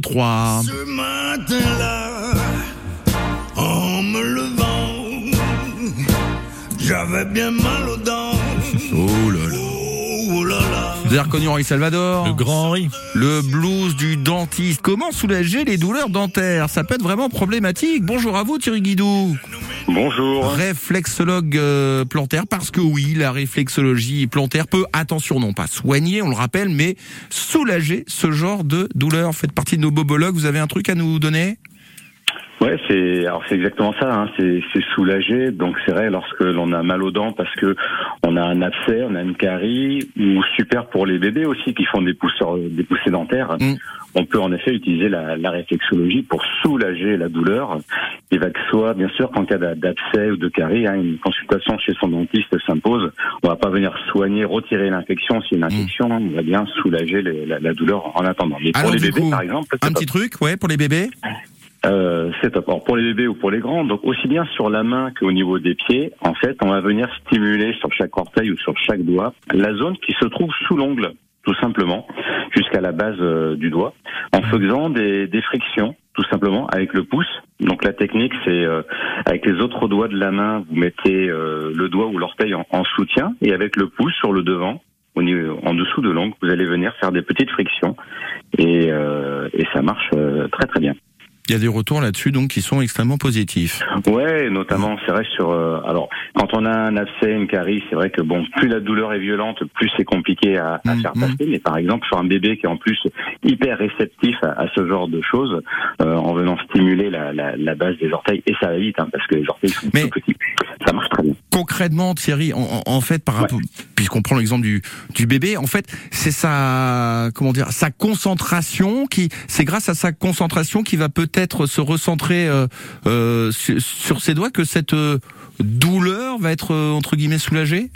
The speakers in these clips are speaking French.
43. Ce matin-là, en me levant, j'avais bien mal aux dents. Oh là là. Oh là là. Vous avez reconnu Henri Salvador Le grand Henri. Le blues du dentiste. Comment soulager les douleurs dentaires? Ça peut être vraiment problématique. Bonjour à vous Thierry Guidou. Bonjour. Réflexologue euh, plantaire, parce que oui, la réflexologie plantaire peut, attention, non pas soigner, on le rappelle, mais soulager ce genre de douleur. Faites partie de nos bobologues, vous avez un truc à nous donner? Ouais, c'est alors c'est exactement ça. Hein, c'est c'est soulagé. Donc c'est vrai lorsque l'on a mal aux dents parce que on a un abcès, on a une carie, ou super pour les bébés aussi qui font des pousseurs, des poussées dentaires. Mm. On peut en effet utiliser la, la réflexologie pour soulager la douleur. Et va que soit bien sûr qu'en cas d'a- d'abcès ou de carie, hein, une consultation chez son dentiste s'impose. On va pas venir soigner, retirer l'infection. Si une infection, on va bien soulager les- la, la douleur en attendant. Mais pour Alors, les bébés, coup, par exemple, Un pas petit truc, ouais, pour les bébés? Euh, c'est. Alors, pour les bébés ou pour les grands, donc aussi bien sur la main qu'au niveau des pieds, en fait, on va venir stimuler sur chaque orteil ou sur chaque doigt la zone qui se trouve sous l'ongle, tout simplement, jusqu'à la base euh, du doigt, en faisant des, des frictions, tout simplement, avec le pouce. Donc la technique, c'est euh, avec les autres doigts de la main, vous mettez euh, le doigt ou l'orteil en, en soutien, et avec le pouce sur le devant, au niveau, en dessous de l'ongle, vous allez venir faire des petites frictions, et, euh, et ça marche euh, très très bien. Il y a des retours là-dessus donc qui sont extrêmement positifs. Ouais, notamment, c'est vrai sur. euh, alors, quand on a un abcès, une carie, c'est vrai que bon, plus la douleur est violente, plus c'est compliqué à, à Mm, faire mm. passer. Mais par exemple, sur un bébé qui est en plus hyper réceptif à, à ce genre de choses, euh, en venant stimuler la, la, la base des orteils, et ça va vite, hein, parce que les orteils sont Mais- tout petits, ça marche très bien. Concrètement, Thierry, en, en- fait, par rapport, puisqu'on prend l'exemple du, du bébé, en fait, c'est sa, comment dire, sa concentration qui, c'est grâce à sa concentration qui va peut-être se recentrer euh, euh, sur, sur ses doigts que cette euh, douleur va être euh, entre guillemets soulagée?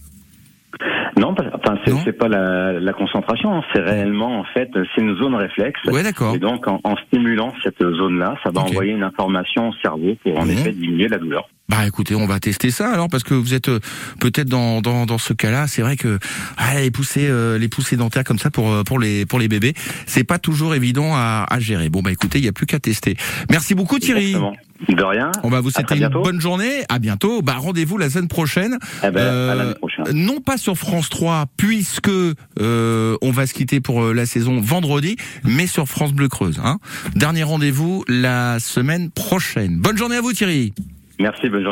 Non, enfin, c'est pas la, la concentration, hein, c'est réellement en fait, c'est une zone réflexe. Ouais, d'accord. Et donc, en, en stimulant cette zone-là, ça va envoyer une information au cerveau pour en effet diminuer la douleur. Bah écoutez, on va tester ça alors parce que vous êtes euh, peut-être dans, dans, dans ce cas-là. C'est vrai que ah, les poussées euh, les poussées dentaires comme ça pour euh, pour les pour les bébés, c'est pas toujours évident à, à gérer. Bon bah écoutez, il y a plus qu'à tester. Merci beaucoup Thierry. Exactement. De rien. On va vous souhaiter une bonne journée. À bientôt. Bah rendez-vous la semaine prochaine. Eh ben, Euh. Non pas sur France 3 puisque euh, on va se quitter pour euh, la saison vendredi, mais sur France Bleu Creuse. Hein. Dernier rendez-vous la semaine prochaine. Bonne journée à vous Thierry. Merci, bonne journée.